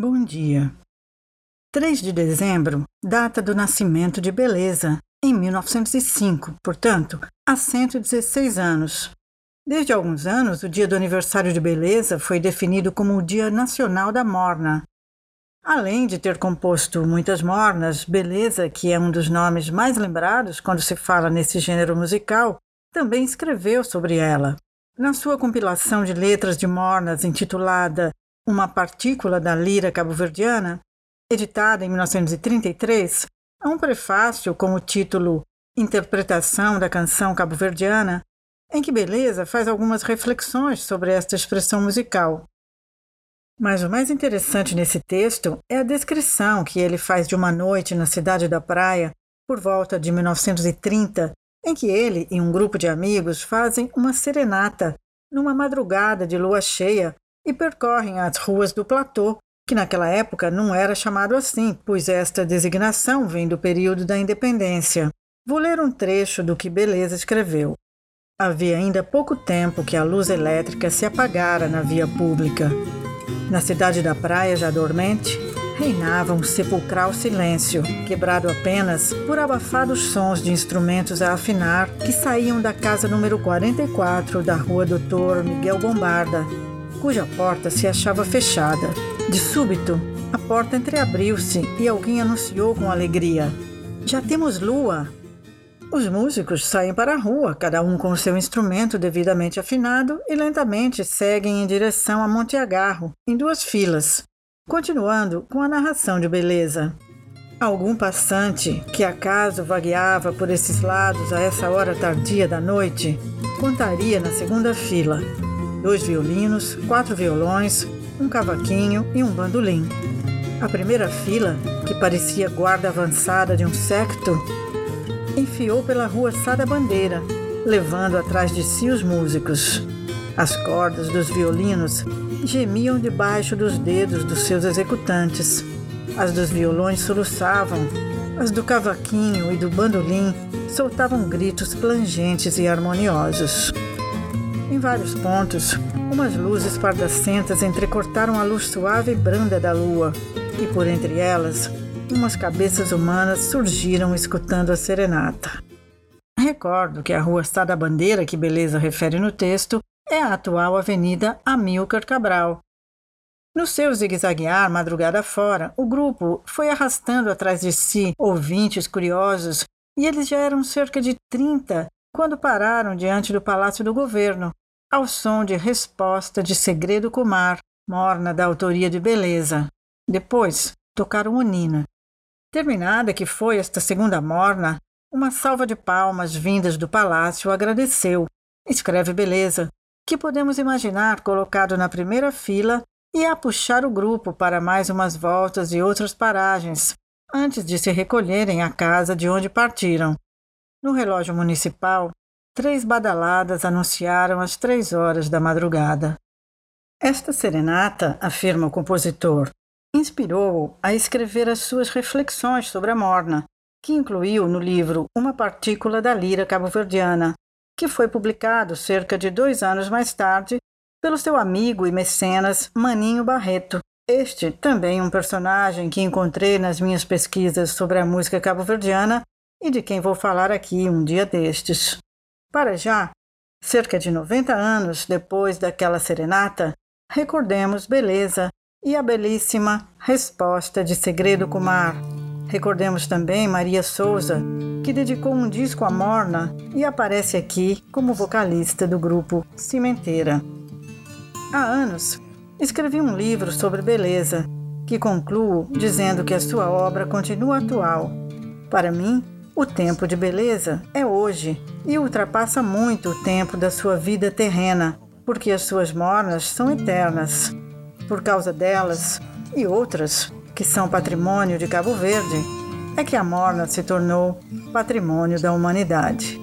Bom dia. 3 de dezembro, data do nascimento de Beleza, em 1905, portanto, há 116 anos. Desde alguns anos, o dia do aniversário de Beleza foi definido como o Dia Nacional da Morna. Além de ter composto muitas mornas, Beleza, que é um dos nomes mais lembrados quando se fala nesse gênero musical, também escreveu sobre ela. Na sua compilação de letras de mornas intitulada uma partícula da lira cabo-verdiana, editada em 1933, há um prefácio com o título Interpretação da Canção Cabo-Verdiana, em que Beleza faz algumas reflexões sobre esta expressão musical. Mas o mais interessante nesse texto é a descrição que ele faz de uma noite na cidade da praia, por volta de 1930, em que ele e um grupo de amigos fazem uma serenata numa madrugada de lua cheia e percorrem as ruas do platô, que naquela época não era chamado assim, pois esta designação vem do período da independência. Vou ler um trecho do que Beleza escreveu. Havia ainda pouco tempo que a luz elétrica se apagara na via pública. Na cidade da praia, já dormente, reinava um sepulcral silêncio, quebrado apenas por abafados sons de instrumentos a afinar que saíam da casa número 44 da rua Doutor Miguel Bombarda, cuja porta se achava fechada. De súbito, a porta entreabriu-se e alguém anunciou com alegria: Já temos lua! Os músicos saem para a rua, cada um com seu instrumento devidamente afinado, e lentamente seguem em direção a Monte Agarro, em duas filas, continuando com a narração de beleza. Algum passante que acaso vagueava por esses lados a essa hora tardia da noite contaria na segunda fila dois violinos, quatro violões, um cavaquinho e um bandolim. A primeira fila, que parecia guarda avançada de um secto, enfiou pela rua Sada Bandeira, levando atrás de si os músicos. As cordas dos violinos gemiam debaixo dos dedos dos seus executantes. As dos violões soluçavam, as do cavaquinho e do bandolim soltavam gritos plangentes e harmoniosos. Em vários pontos, umas luzes pardacentas entrecortaram a luz suave e branda da lua, e por entre elas, umas cabeças humanas surgiram escutando a serenata. Recordo que a Rua Sada Bandeira, que Beleza refere no texto, é a atual Avenida Amilcar Cabral. No seu zigue-zaguear madrugada fora, o grupo foi arrastando atrás de si ouvintes curiosos e eles já eram cerca de 30 quando pararam diante do Palácio do Governo, ao som de Resposta de Segredo Kumar, morna da autoria de Beleza. Depois, tocaram o. Terminada que foi esta segunda morna, uma salva de palmas vindas do palácio agradeceu, escreve Beleza, que podemos imaginar colocado na primeira fila e a puxar o grupo para mais umas voltas e outras paragens, antes de se recolherem à casa de onde partiram. No relógio municipal, três badaladas anunciaram as três horas da madrugada. Esta serenata, afirma o compositor, inspirou-o a escrever as suas reflexões sobre a morna, que incluiu no livro Uma Partícula da Lira Cabo-Verdiana, que foi publicado cerca de dois anos mais tarde pelo seu amigo e mecenas Maninho Barreto. Este também um personagem que encontrei nas minhas pesquisas sobre a música cabo-verdiana e de quem vou falar aqui um dia destes. Para já, cerca de 90 anos depois daquela serenata, recordemos Beleza e a belíssima Resposta de Segredo com Mar. Recordemos também Maria Souza, que dedicou um disco à Morna e aparece aqui como vocalista do grupo Cimenteira. Há anos, escrevi um livro sobre beleza, que concluo dizendo que a sua obra continua atual. Para mim, o tempo de beleza é hoje e ultrapassa muito o tempo da sua vida terrena, porque as suas mornas são eternas. Por causa delas e outras que são patrimônio de Cabo Verde, é que a morna se tornou patrimônio da humanidade.